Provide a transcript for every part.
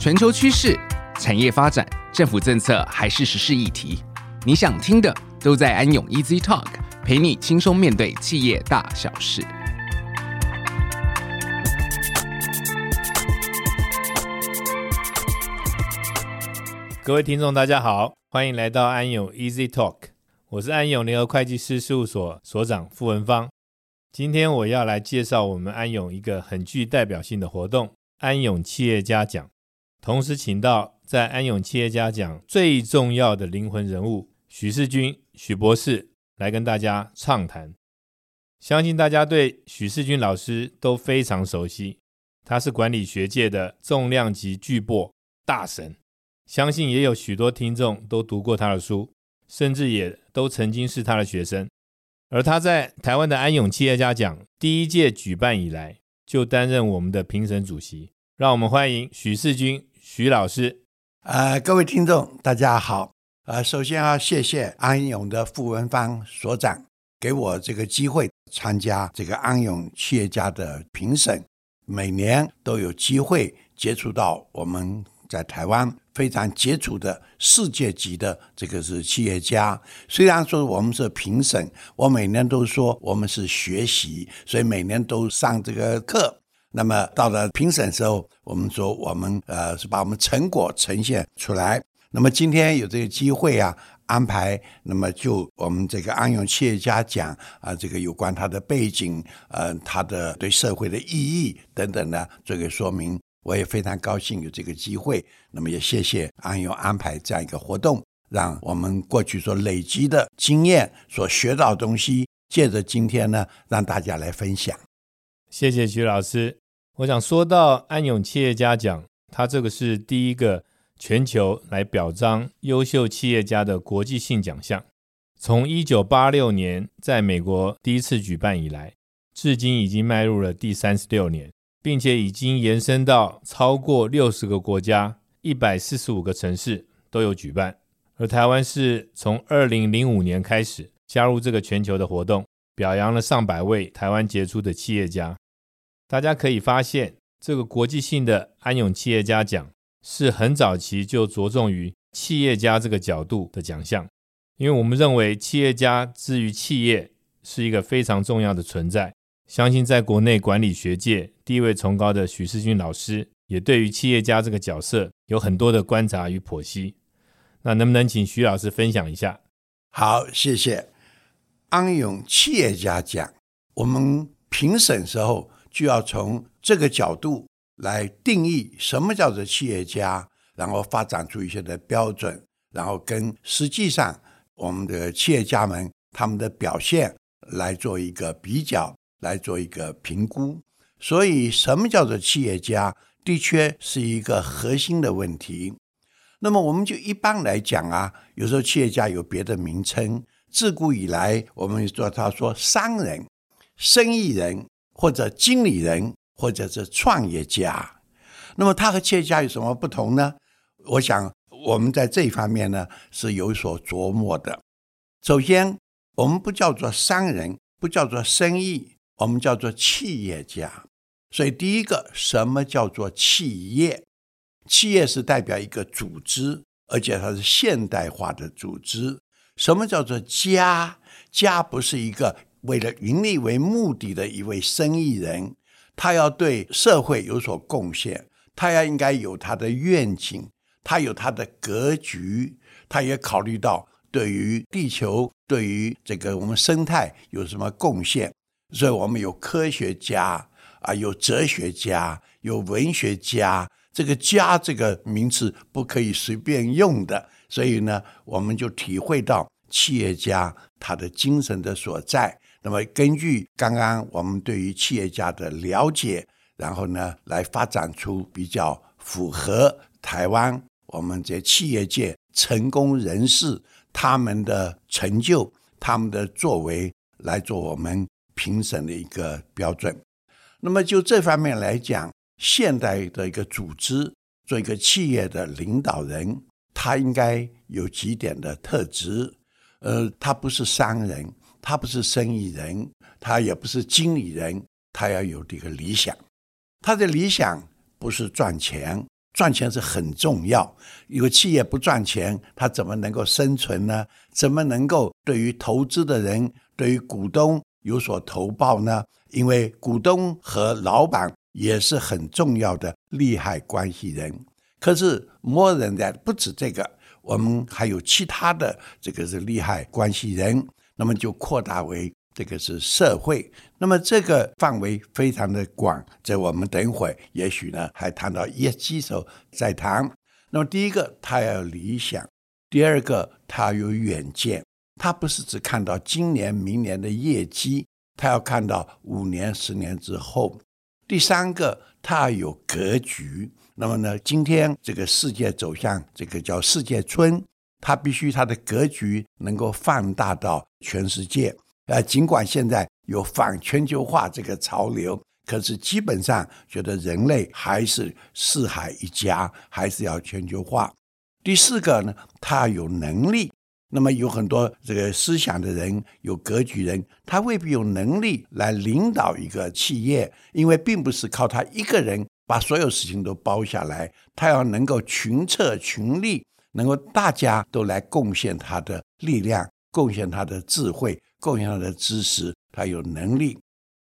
全球趋势、产业发展、政府政策还是时事议题，你想听的都在安永 Easy Talk，陪你轻松面对企业大小事。各位听众，大家好，欢迎来到安永 Easy Talk，我是安永联合会计师事务所所长傅文芳。今天我要来介绍我们安永一个很具代表性的活动——安永企业家奖，同时请到在安永企业家奖最重要的灵魂人物许世军许博士来跟大家畅谈。相信大家对许世军老师都非常熟悉，他是管理学界的重量级巨擘大神。相信也有许多听众都读过他的书，甚至也都曾经是他的学生。而他在台湾的安永企业家奖第一届举办以来，就担任我们的评审主席。让我们欢迎许世军徐老师。呃，各位听众，大家好。呃，首先要谢谢安永的傅文芳所长给我这个机会参加这个安永企业家的评审。每年都有机会接触到我们在台湾。非常杰出的世界级的这个是企业家。虽然说我们是评审，我每年都说我们是学习，所以每年都上这个课。那么到了评审时候，我们说我们呃是把我们成果呈现出来。那么今天有这个机会啊，安排那么就我们这个安永企业家奖啊、这个有关他的背景，呃，他的对社会的意义等等呢这个说明。我也非常高兴有这个机会，那么也谢谢安永安排这样一个活动，让我们过去所累积的经验、所学到东西，借着今天呢，让大家来分享。谢谢徐老师。我想说到安永企业家奖，它这个是第一个全球来表彰优秀企业家的国际性奖项，从一九八六年在美国第一次举办以来，至今已经迈入了第三十六年。并且已经延伸到超过六十个国家、一百四十五个城市都有举办，而台湾是从二零零五年开始加入这个全球的活动，表扬了上百位台湾杰出的企业家。大家可以发现，这个国际性的安永企业家奖是很早期就着重于企业家这个角度的奖项，因为我们认为企业家之于企业是一个非常重要的存在。相信在国内管理学界地位崇高的许世军老师，也对于企业家这个角色有很多的观察与剖析。那能不能请许老师分享一下？好，谢谢。安永企业家奖，我们评审时候就要从这个角度来定义什么叫做企业家，然后发展出一些的标准，然后跟实际上我们的企业家们他们的表现来做一个比较。来做一个评估，所以什么叫做企业家，的确是一个核心的问题。那么我们就一般来讲啊，有时候企业家有别的名称，自古以来我们说他说商人、生意人或者经理人或者是创业家。那么他和企业家有什么不同呢？我想我们在这一方面呢是有所琢磨的。首先，我们不叫做商人，不叫做生意。我们叫做企业家，所以第一个，什么叫做企业？企业是代表一个组织，而且它是现代化的组织。什么叫做家？家不是一个为了盈利为目的的一位生意人，他要对社会有所贡献，他要应该有他的愿景，他有他的格局，他也考虑到对于地球、对于这个我们生态有什么贡献。所以我们有科学家啊，有哲学家，有文学家。这个“家”这个名词不可以随便用的。所以呢，我们就体会到企业家他的精神的所在。那么，根据刚刚我们对于企业家的了解，然后呢，来发展出比较符合台湾我们这企业界成功人士他们的成就、他们的作为来做我们。评审的一个标准。那么就这方面来讲，现代的一个组织，做一个企业的领导人，他应该有几点的特质。呃，他不是商人，他不是生意人，他也不是经理人，他要有这个理想。他的理想不是赚钱，赚钱是很重要。一个企业不赚钱，他怎么能够生存呢？怎么能够对于投资的人、对于股东有所投报呢？因为股东和老板也是很重要的利害关系人。可是 more than that，不止这个，我们还有其他的这个是利害关系人，那么就扩大为。这个是社会，那么这个范围非常的广，这我们等会也许呢还谈到业绩时候再谈。那么第一个，他要有理想；第二个，他有远见。他不是只看到今年、明年的业绩，他要看到五年、十年之后。第三个，他要有格局。那么呢，今天这个世界走向这个叫世界村，它必须它的格局能够放大到全世界。呃，尽管现在有反全球化这个潮流，可是基本上觉得人类还是四海一家，还是要全球化。第四个呢，他有能力。那么有很多这个思想的人，有格局人，他未必有能力来领导一个企业，因为并不是靠他一个人把所有事情都包下来，他要能够群策群力，能够大家都来贡献他的力量，贡献他的智慧。贡献他的知识，他有能力，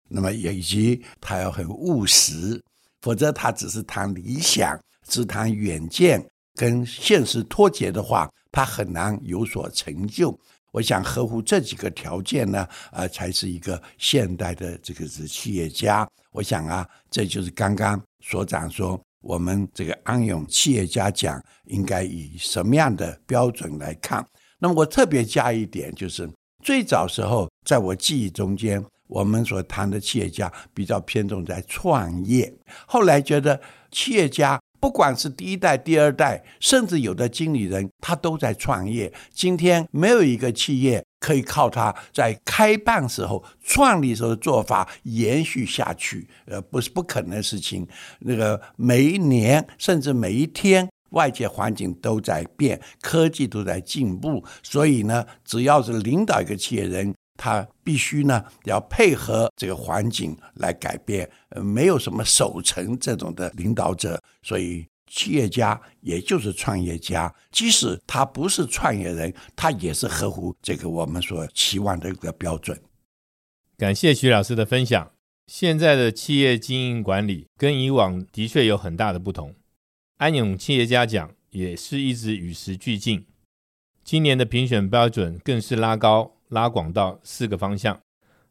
那么也以及他要很务实，否则他只是谈理想，只谈远见，跟现实脱节的话，他很难有所成就。我想合乎这几个条件呢，呃，才是一个现代的这个是企业家。我想啊，这就是刚刚所长说，我们这个安永企业家奖应该以什么样的标准来看？那么我特别加一点就是。最早时候，在我记忆中间，我们所谈的企业家比较偏重在创业。后来觉得，企业家不管是第一代、第二代，甚至有的经理人，他都在创业。今天没有一个企业可以靠他在开办时候、创立时候的做法延续下去，呃，不是不可能的事情。那个每一年，甚至每一天。外界环境都在变，科技都在进步，所以呢，只要是领导一个企业人，他必须呢要配合这个环境来改变。呃，没有什么守成这种的领导者，所以企业家也就是创业家，即使他不是创业人，他也是合乎这个我们所期望的一个标准。感谢徐老师的分享。现在的企业经营管理跟以往的确有很大的不同。安永企业家奖也是一直与时俱进，今年的评选标准更是拉高拉广到四个方向，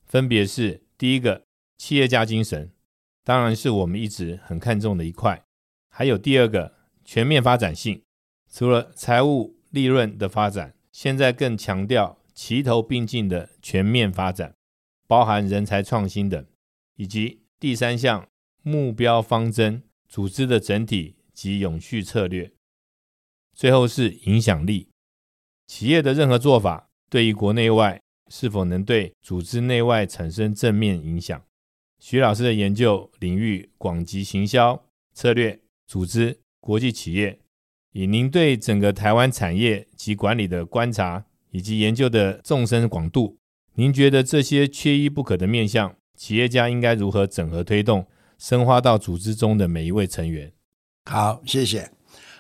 分别是：第一个，企业家精神，当然是我们一直很看重的一块；还有第二个，全面发展性，除了财务利润的发展，现在更强调齐头并进的全面发展，包含人才创新等；以及第三项目标方针，组织的整体。及永续策略，最后是影响力。企业的任何做法，对于国内外是否能对组织内外产生正面影响？徐老师的研究领域广及行销、策略、组织、国际企业。以您对整个台湾产业及管理的观察以及研究的纵深广度，您觉得这些缺一不可的面向，企业家应该如何整合推动，深化到组织中的每一位成员？好，谢谢。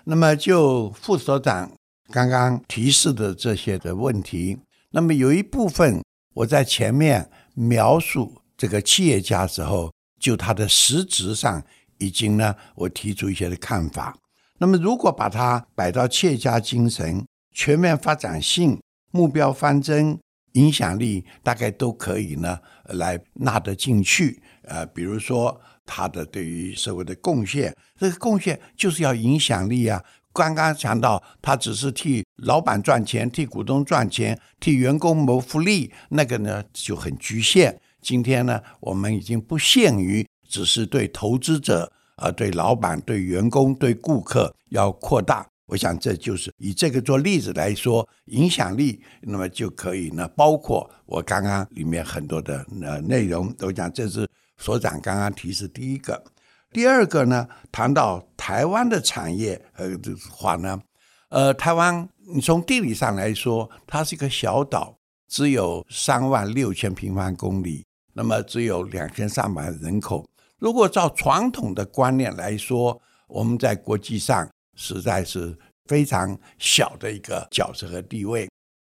那么就副所长刚刚提示的这些的问题，那么有一部分我在前面描述这个企业家时候，就他的实质上已经呢，我提出一些的看法。那么如果把它摆到企业家精神、全面发展性、目标方针、影响力，大概都可以呢来纳得进去。呃，比如说。他的对于社会的贡献，这个贡献就是要影响力啊！刚刚讲到，他只是替老板赚钱、替股东赚钱、替员工谋福利，那个呢就很局限。今天呢，我们已经不限于只是对投资者啊、对老板、对员工、对顾客要扩大。我想这就是以这个做例子来说，影响力，那么就可以呢，包括我刚刚里面很多的呃内容都讲，这是。所长刚刚提示第一个，第二个呢，谈到台湾的产业呃的话呢，呃，台湾你从地理上来说，它是一个小岛，只有三万六千平方公里，那么只有两千三百人口。如果照传统的观念来说，我们在国际上实在是非常小的一个角色和地位。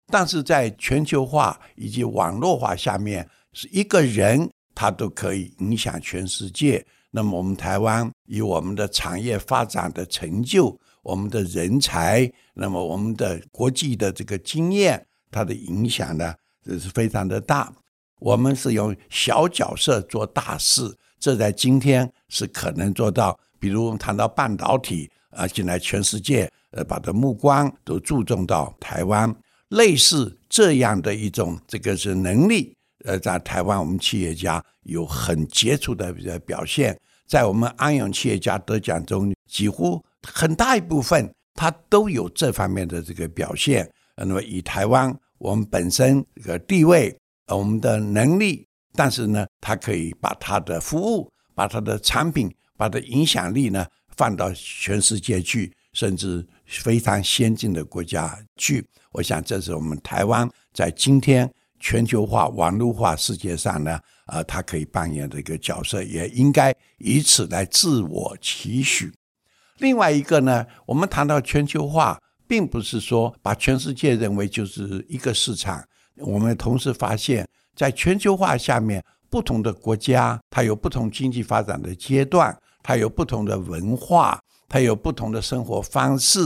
但是在全球化以及网络化下面，是一个人他都可以影响全世界。那么我们台湾以我们的产业发展的成就，我们的人才，那么我们的国际的这个经验，它的影响呢，这是非常的大。我们是用小角色做大事，这在今天是可能做到。比如我们谈到半导体啊，现在全世界呃把的目光都注重到台湾。类似这样的一种，这个是能力，呃，在台湾我们企业家有很杰出的表现，在我们安永企业家得奖中，几乎很大一部分他都有这方面的这个表现。那么以台湾我们本身这个地位，我们的能力，但是呢，他可以把他的服务、把他的产品、把他的影响力呢放到全世界去，甚至非常先进的国家去。我想，这是我们台湾在今天全球化、网络化世界上呢，呃，它可以扮演的一个角色，也应该以此来自我期许。另外一个呢，我们谈到全球化，并不是说把全世界认为就是一个市场。我们同时发现，在全球化下面，不同的国家它有不同经济发展的阶段，它有不同的文化，它有不同的生活方式。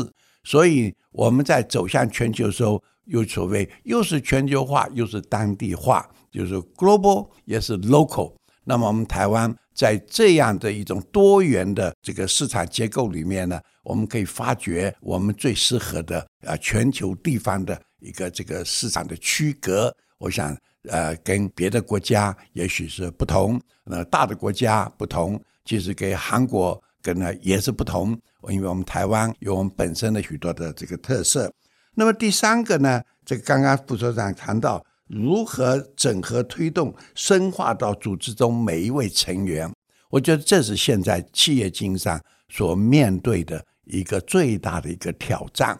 所以我们在走向全球的时候，又所谓又是全球化，又是当地化，就是 global 也是 local。那么我们台湾在这样的一种多元的这个市场结构里面呢，我们可以发掘我们最适合的啊全球地方的一个这个市场的区隔。我想呃跟别的国家也许是不同，呃大的国家不同，其实跟韩国跟呢也是不同。因为我们台湾有我们本身的许多的这个特色。那么第三个呢，这个刚刚副所长谈到如何整合推动深化到组织中每一位成员，我觉得这是现在企业经营上所面对的一个最大的一个挑战。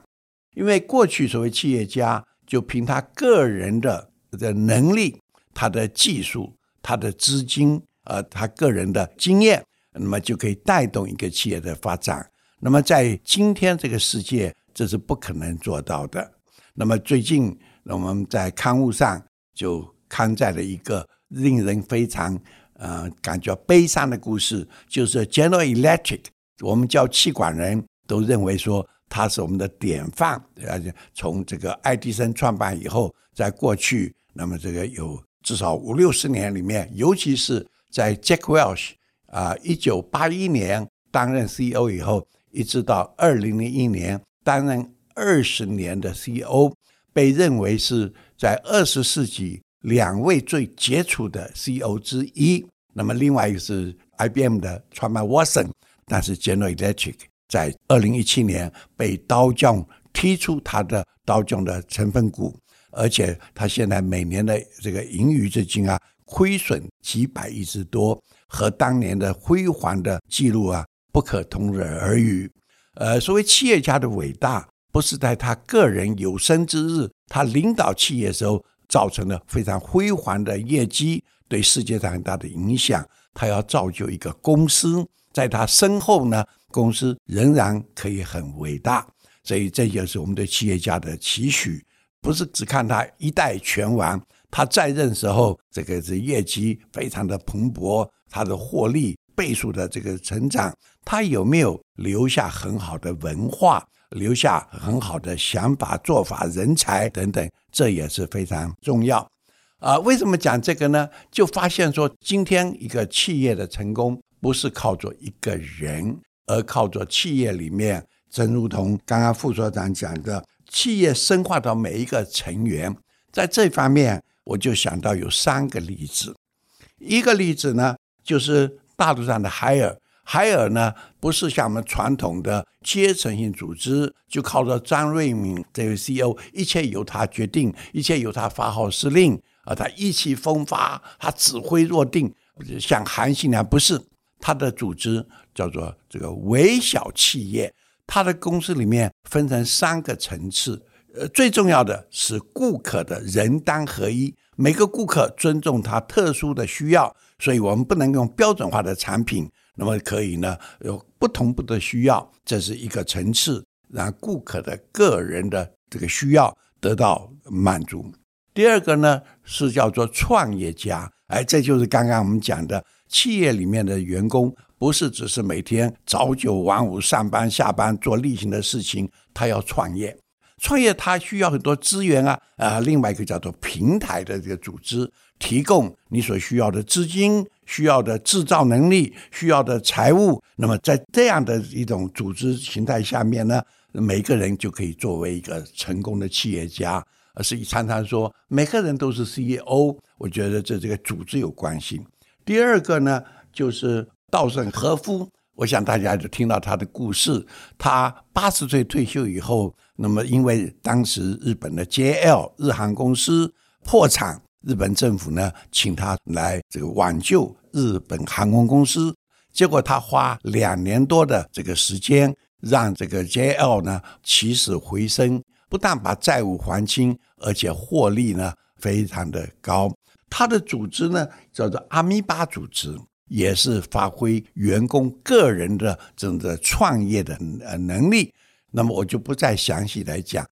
因为过去所谓企业家就凭他个人的的能力、他的技术、他的资金、呃，他个人的经验，那么就可以带动一个企业的发展。那么在今天这个世界，这是不可能做到的。那么最近，那我们在刊物上就刊载了一个令人非常呃感觉悲伤的故事，就是 General Electric，我们叫气管人都认为说他是我们的典范。而且从这个爱迪生创办以后，在过去，那么这个有至少五六十年里面，尤其是在 Jack Welch 啊，一九八一年担任 CEO 以后。一直到二零零一年担任二十年的 CEO，被认为是在二十世纪两位最杰出的 CEO 之一。那么另外一个是 IBM 的创办 Watson，但是 General Electric 在二零一七年被刀匠踢出他的刀匠的成分股，而且他现在每年的这个盈余资金啊，亏损几百亿之多，和当年的辉煌的记录啊。不可同日而语。呃，所谓企业家的伟大，不是在他个人有生之日，他领导企业的时候造成了非常辉煌的业绩，对世界上很大的影响。他要造就一个公司，在他身后呢，公司仍然可以很伟大。所以，这就是我们对企业家的期许，不是只看他一代拳王，他在任时候这个是业绩非常的蓬勃，他的获利倍数的这个成长。他有没有留下很好的文化，留下很好的想法、做法、人才等等，这也是非常重要。啊，为什么讲这个呢？就发现说，今天一个企业的成功，不是靠着一个人，而靠着企业里面，正如同刚刚副所长讲的，企业深化到每一个成员。在这方面，我就想到有三个例子。一个例子呢，就是大陆上的海尔。海尔呢，不是像我们传统的阶层性组织，就靠着张瑞敏这位 CEO，一切由他决定，一切由他发号施令，啊，他意气风发，他指挥若定，像韩信那样，不是他的组织叫做这个微小企业，他的公司里面分成三个层次，呃，最重要的是顾客的人单合一，每个顾客尊重他特殊的需要，所以我们不能用标准化的产品。那么可以呢，有不同步的需要，这是一个层次，让顾客的个人的这个需要得到满足。第二个呢是叫做创业家，哎，这就是刚刚我们讲的企业里面的员工，不是只是每天早九晚五上班下班做例行的事情，他要创业。创业他需要很多资源啊，啊，另外一个叫做平台的这个组织，提供你所需要的资金、需要的制造能力、需要的财务。那么在这样的一种组织形态下面呢，每个人就可以作为一个成功的企业家。而是常常说每个人都是 CEO，我觉得这这个组织有关系。第二个呢，就是稻盛和夫。我想大家就听到他的故事。他八十岁退休以后，那么因为当时日本的 JL 日航公司破产，日本政府呢请他来这个挽救日本航空公司。结果他花两年多的这个时间，让这个 JL 呢起死回生，不但把债务还清，而且获利呢非常的高。他的组织呢叫做阿米巴组织。也是发挥员工个人的这种的创业的呃能力，那么我就不再详细来讲。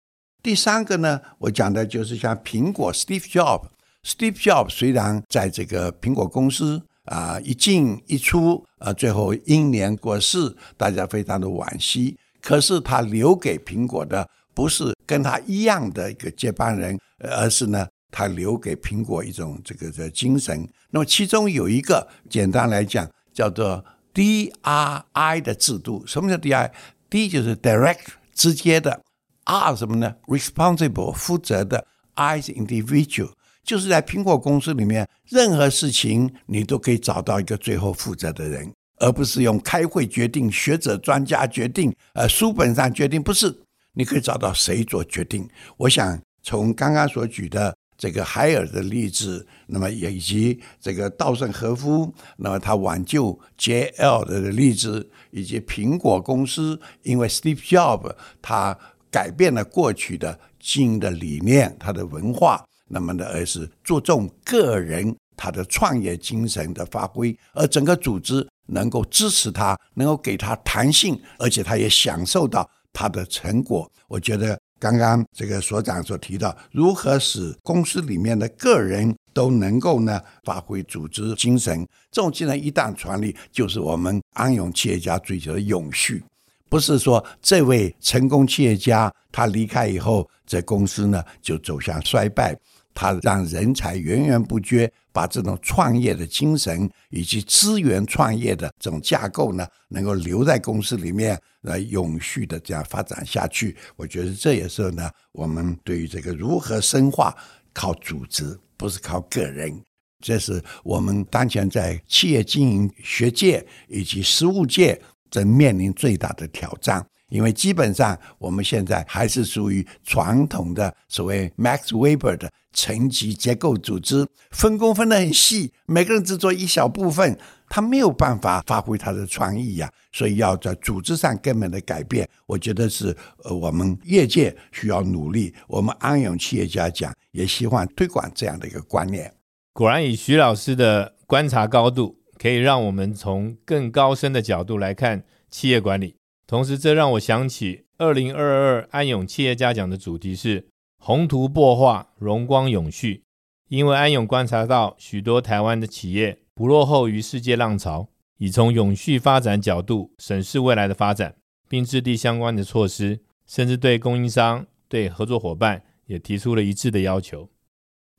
第三个呢，我讲的就是像苹果 Steve Jobs。Steve Jobs 虽然在这个苹果公司啊一进一出啊，最后英年过世，大家非常的惋惜。可是他留给苹果的不是跟他一样的一个接班人，而是呢。他留给苹果一种这个的精神，那么其中有一个简单来讲叫做 DRI 的制度。什么叫 DRI？D 就是 direct 直接的，R 什么呢？responsible 负责的，I 是 individual，就是在苹果公司里面，任何事情你都可以找到一个最后负责的人，而不是用开会决定、学者专家决定、呃书本上决定，不是，你可以找到谁做决定。我想从刚刚所举的。这个海尔的例子，那么也以及这个稻盛和夫，那么他挽救 JL 的例子，以及苹果公司，因为 Steve Jobs 他改变了过去的经营的理念，他的文化，那么呢，而是注重个人他的创业精神的发挥，而整个组织能够支持他，能够给他弹性，而且他也享受到他的成果。我觉得。刚刚这个所长所提到，如何使公司里面的个人都能够呢发挥组织精神？这种精神一旦传递，就是我们安永企业家追求的永续。不是说这位成功企业家他离开以后，这公司呢就走向衰败。他让人才源源不绝，把这种创业的精神以及资源创业的这种架构呢，能够留在公司里面来永续的这样发展下去。我觉得这也是呢，我们对于这个如何深化靠组织，不是靠个人，这是我们当前在企业经营学界以及实务界正面临最大的挑战。因为基本上我们现在还是属于传统的所谓 Max Weber 的层级结构组织，分工分得很细，每个人只做一小部分，他没有办法发挥他的创意呀。所以要在组织上根本的改变，我觉得是呃我们业界需要努力。我们安永企业家讲，也希望推广这样的一个观念。果然，以徐老师的观察高度，可以让我们从更高深的角度来看企业管理。同时，这让我想起二零二二安永企业家奖的主题是“宏图擘画，荣光永续”。因为安永观察到许多台湾的企业不落后于世界浪潮，已从永续发展角度审视未来的发展，并制定相关的措施，甚至对供应商、对合作伙伴也提出了一致的要求。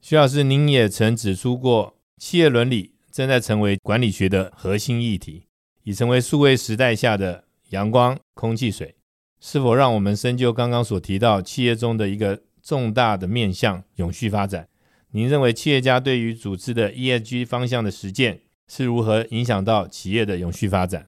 徐老师，您也曾指出过，企业伦理正在成为管理学的核心议题，已成为数位时代下的。阳光、空气、水，是否让我们深究刚刚所提到企业中的一个重大的面向——永续发展？您认为企业家对于组织的 ESG 方向的实践是如何影响到企业的永续发展？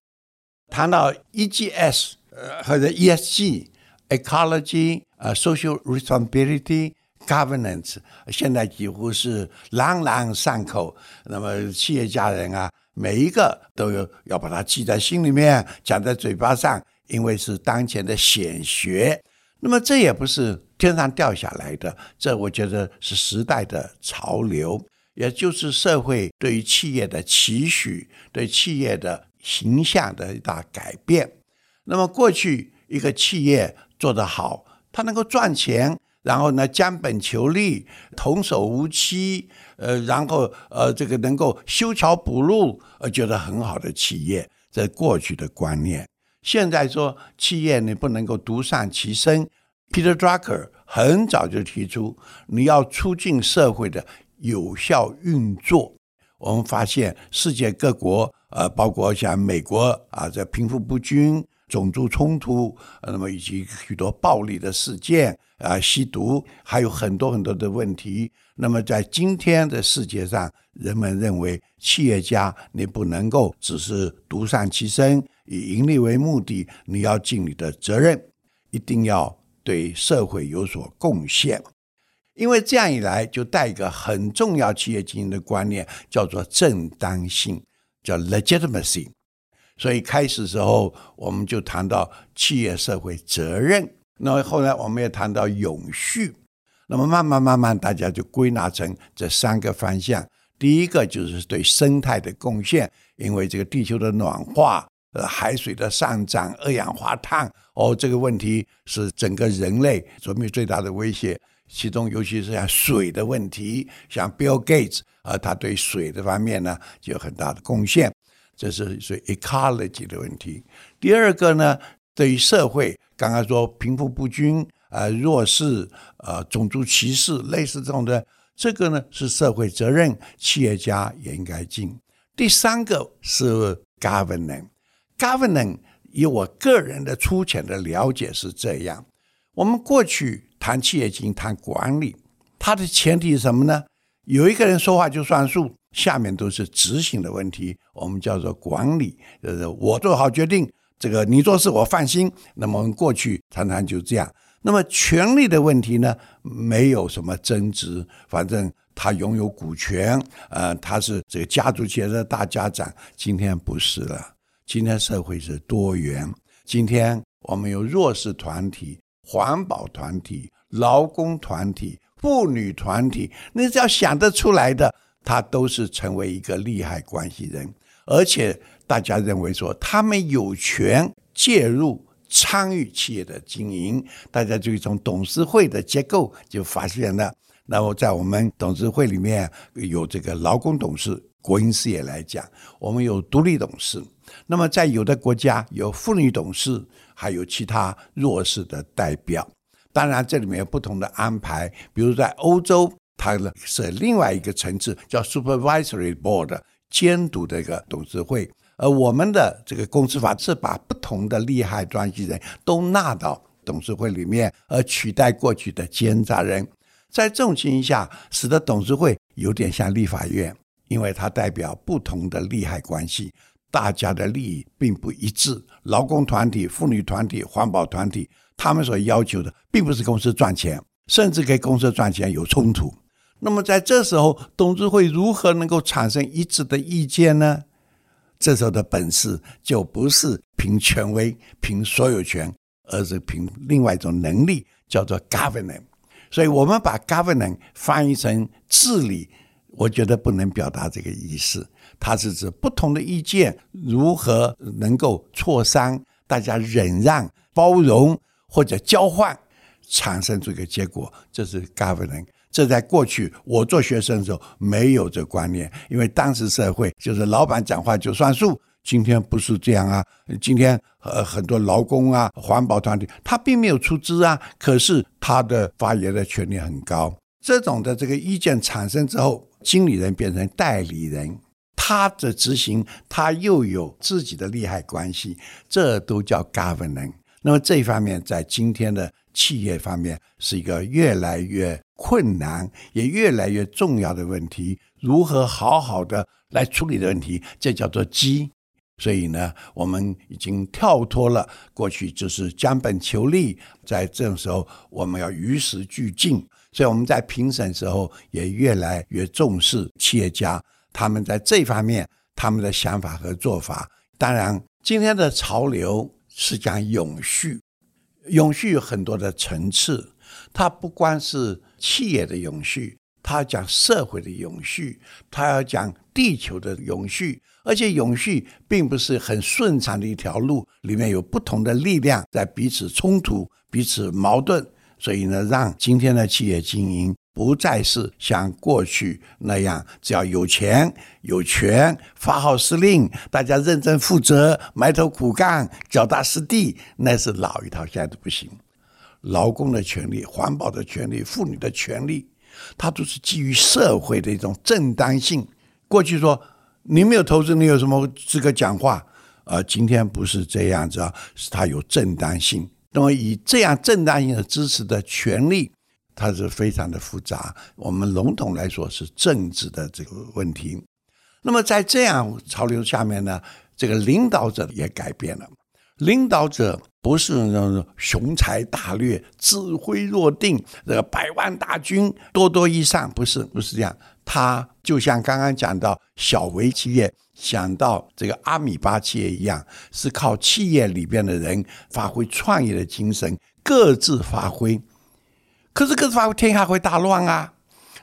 谈到 EGS 呃或者 ESG（Ecology、呃 Social Responsibility、Governance），现在几乎是朗朗上口。那么企业家人啊。每一个都有要把它记在心里面，讲在嘴巴上，因为是当前的显学。那么这也不是天上掉下来的，这我觉得是时代的潮流，也就是社会对于企业的期许，对企业的形象的一大改变。那么过去一个企业做得好，它能够赚钱，然后呢，将本求利，童叟无欺，呃，然后呃，这个能够修桥补路，呃，觉得很好的企业，这是过去的观念。现在说企业你不能够独善其身，Peter Drucker 很早就提出，你要促进社会的有效运作。我们发现世界各国，呃，包括像美国啊，这贫富不均、种族冲突，那么以及许多暴力的事件啊，吸毒，还有很多很多的问题。那么在今天的世界上，人们认为企业家你不能够只是独善其身。以盈利为目的，你要尽你的责任，一定要对社会有所贡献。因为这样一来，就带一个很重要企业经营的观念，叫做正当性，叫 legitimacy。所以开始时候，我们就谈到企业社会责任。那么后来我们也谈到永续。那么慢慢慢慢，大家就归纳成这三个方向。第一个就是对生态的贡献，因为这个地球的暖化。呃，海水的上涨、二氧化碳，哦，这个问题是整个人类所面最大的威胁。其中，尤其是像水的问题，像 Bill Gates 啊，他对水的方面呢，就有很大的贡献。这是属于 ecology 的问题。第二个呢，对于社会，刚刚说贫富不均啊、呃，弱势啊、呃，种族歧视，类似这种的，这个呢是社会责任，企业家也应该尽。第三个是 governance。Governance，以我个人的粗浅的了解是这样：我们过去谈企业经营、谈管理，它的前提是什么呢？有一个人说话就算数，下面都是执行的问题，我们叫做管理。呃我做好决定，这个你做事我放心。那么我们过去常常就这样。那么权力的问题呢，没有什么争执，反正他拥有股权，呃，他是这个家族企业的大家长。今天不是了。今天社会是多元，今天我们有弱势团体、环保团体、劳工团体、妇女团体，你只要想得出来的，他都是成为一个利害关系人，而且大家认为说他们有权介入参与企业的经营，大家就从董事会的结构就发现了。那么在我们董事会里面有这个劳工董事，国营事业来讲，我们有独立董事。那么，在有的国家有妇女董事，还有其他弱势的代表。当然，这里面有不同的安排。比如在欧洲，它呢是另外一个层次，叫 Supervisory Board，监督的一个董事会。而我们的这个公司法是把不同的利害关系人都纳到董事会里面，而取代过去的监察人。在这种情形下，使得董事会有点像立法院，因为它代表不同的利害关系。大家的利益并不一致，劳工团体、妇女团体、环保团体，他们所要求的并不是公司赚钱，甚至跟公司赚钱有冲突。那么在这时候，董事会如何能够产生一致的意见呢？这时候的本事就不是凭权威、凭所有权，而是凭另外一种能力，叫做 governance。所以我们把 governance 翻译成治理，我觉得不能表达这个意思。它是指不同的意见如何能够磋商，大家忍让、包容或者交换，产生这个结果，这是 governance。这在过去我做学生的时候没有这观念，因为当时社会就是老板讲话就算数。今天不是这样啊，今天呃很多劳工啊、环保团体他并没有出资啊，可是他的发言的权利很高。这种的这个意见产生之后，经理人变成代理人。他的执行，他又有自己的利害关系，这都叫 governance。那么这一方面，在今天的企业方面，是一个越来越困难，也越来越重要的问题。如何好好的来处理的问题，这叫做机。所以呢，我们已经跳脱了过去就是将本求利，在这种时候，我们要与时俱进。所以我们在评审时候，也越来越重视企业家。他们在这方面，他们的想法和做法，当然，今天的潮流是讲永续。永续有很多的层次，它不光是企业的永续，它要讲社会的永续，它要讲地球的永续，而且永续并不是很顺畅的一条路，里面有不同的力量在彼此冲突、彼此矛盾，所以呢，让今天的企业经营。不再是像过去那样，只要有钱有权发号施令，大家认真负责、埋头苦干、脚踏实地，那是老一套，现在都不行。劳工的权利、环保的权利、妇女的权利，它都是基于社会的一种正当性。过去说你没有投资，你有什么资格讲话？呃，今天不是这样子啊，是它有正当性。那么以这样正当性的支持的权利。它是非常的复杂，我们笼统来说是政治的这个问题。那么在这样潮流下面呢，这个领导者也改变了。领导者不是那种雄才大略、指挥若定、这个百万大军、多多益善，不是，不是这样。他就像刚刚讲到小微企业，想到这个阿米巴企业一样，是靠企业里边的人发挥创业的精神，各自发挥。可是，各自发挥，天下会大乱啊！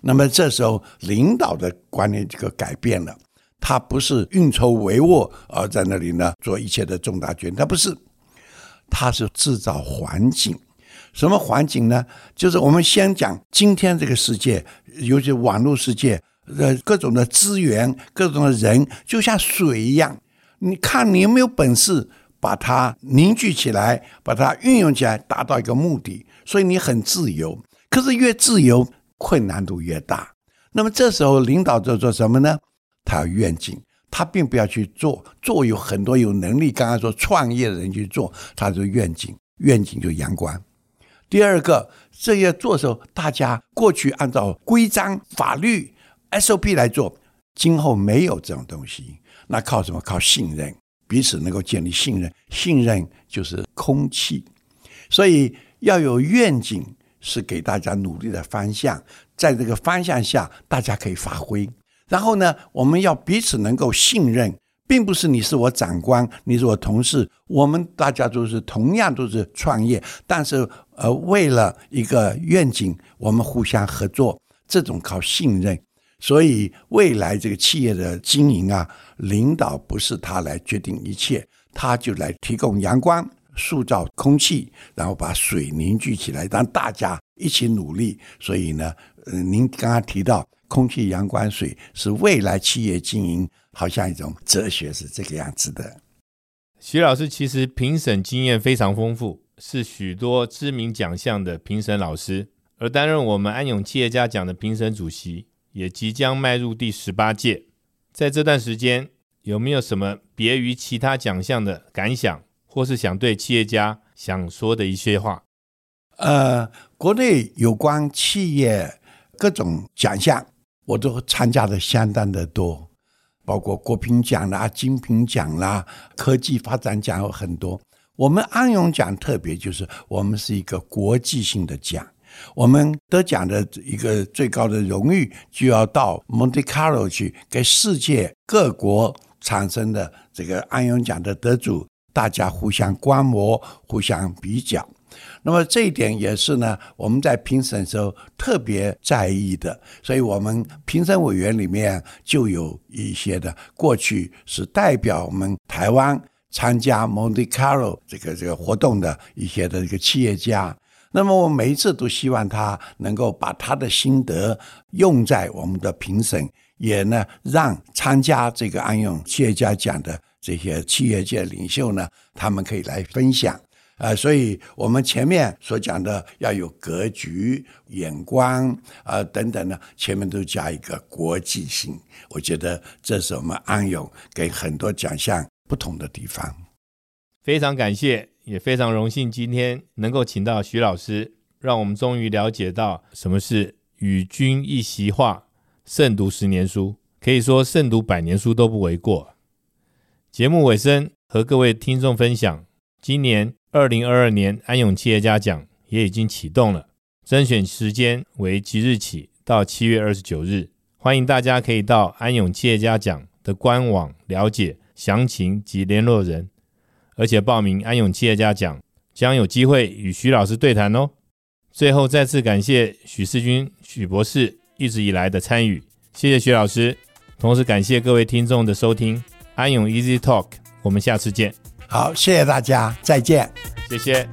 那么这时候，领导的观念这个改变了，他不是运筹帷幄而在那里呢做一切的重大决定，他不是，他是制造环境。什么环境呢？就是我们先讲今天这个世界，尤其网络世界，呃，各种的资源，各种的人，就像水一样，你看你有没有本事把它凝聚起来，把它运用起来，达到一个目的。所以你很自由，可是越自由，困难度越大。那么这时候领导在做什么呢？他有愿景，他并不要去做，做有很多有能力，刚刚说创业的人去做，他就愿景，愿景就阳光。第二个，这些做的时候，大家过去按照规章、法律、SOP 来做，今后没有这种东西，那靠什么？靠信任，彼此能够建立信任，信任就是空气，所以。要有愿景，是给大家努力的方向，在这个方向下，大家可以发挥。然后呢，我们要彼此能够信任，并不是你是我长官，你是我同事，我们大家都是同样都是创业，但是呃，为了一个愿景，我们互相合作，这种靠信任。所以未来这个企业的经营啊，领导不是他来决定一切，他就来提供阳光。塑造空气，然后把水凝聚起来，让大家一起努力。所以呢，呃，您刚刚提到空气、阳光、水是未来企业经营，好像一种哲学是这个样子的。徐老师其实评审经验非常丰富，是许多知名奖项的评审老师，而担任我们安永企业家奖的评审主席，也即将迈入第十八届。在这段时间，有没有什么别于其他奖项的感想？或是想对企业家想说的一些话，呃，国内有关企业各种奖项，我都参加的相当的多，包括国评奖啦、精品奖啦、科技发展奖有很多。我们安永奖特别就是我们是一个国际性的奖，我们得奖的一个最高的荣誉就要到 Monte Carlo 去，给世界各国产生的这个安永奖的得主。大家互相观摩、互相比较，那么这一点也是呢，我们在评审时候特别在意的。所以，我们评审委员里面就有一些的过去是代表我们台湾参加 Monte Carlo 这个这个活动的一些的这个企业家。那么，我每一次都希望他能够把他的心得用在我们的评审，也呢让参加这个安永企业家奖的。这些企业界领袖呢，他们可以来分享，呃，所以我们前面所讲的要有格局、眼光啊、呃、等等呢，前面都加一个国际性。我觉得这是我们安永给很多奖项不同的地方。非常感谢，也非常荣幸今天能够请到徐老师，让我们终于了解到什么是与君一席话，胜读十年书，可以说胜读百年书都不为过。节目尾声，和各位听众分享，今年二零二二年安永企业家奖也已经启动了，征选时间为即日起到七月二十九日，欢迎大家可以到安永企业家奖的官网了解详情及联络人，而且报名安永企业家奖将有机会与徐老师对谈哦。最后再次感谢许世军许博士一直以来的参与，谢谢许老师，同时感谢各位听众的收听。安永 Easy Talk，我们下次见。好，谢谢大家，再见。谢谢。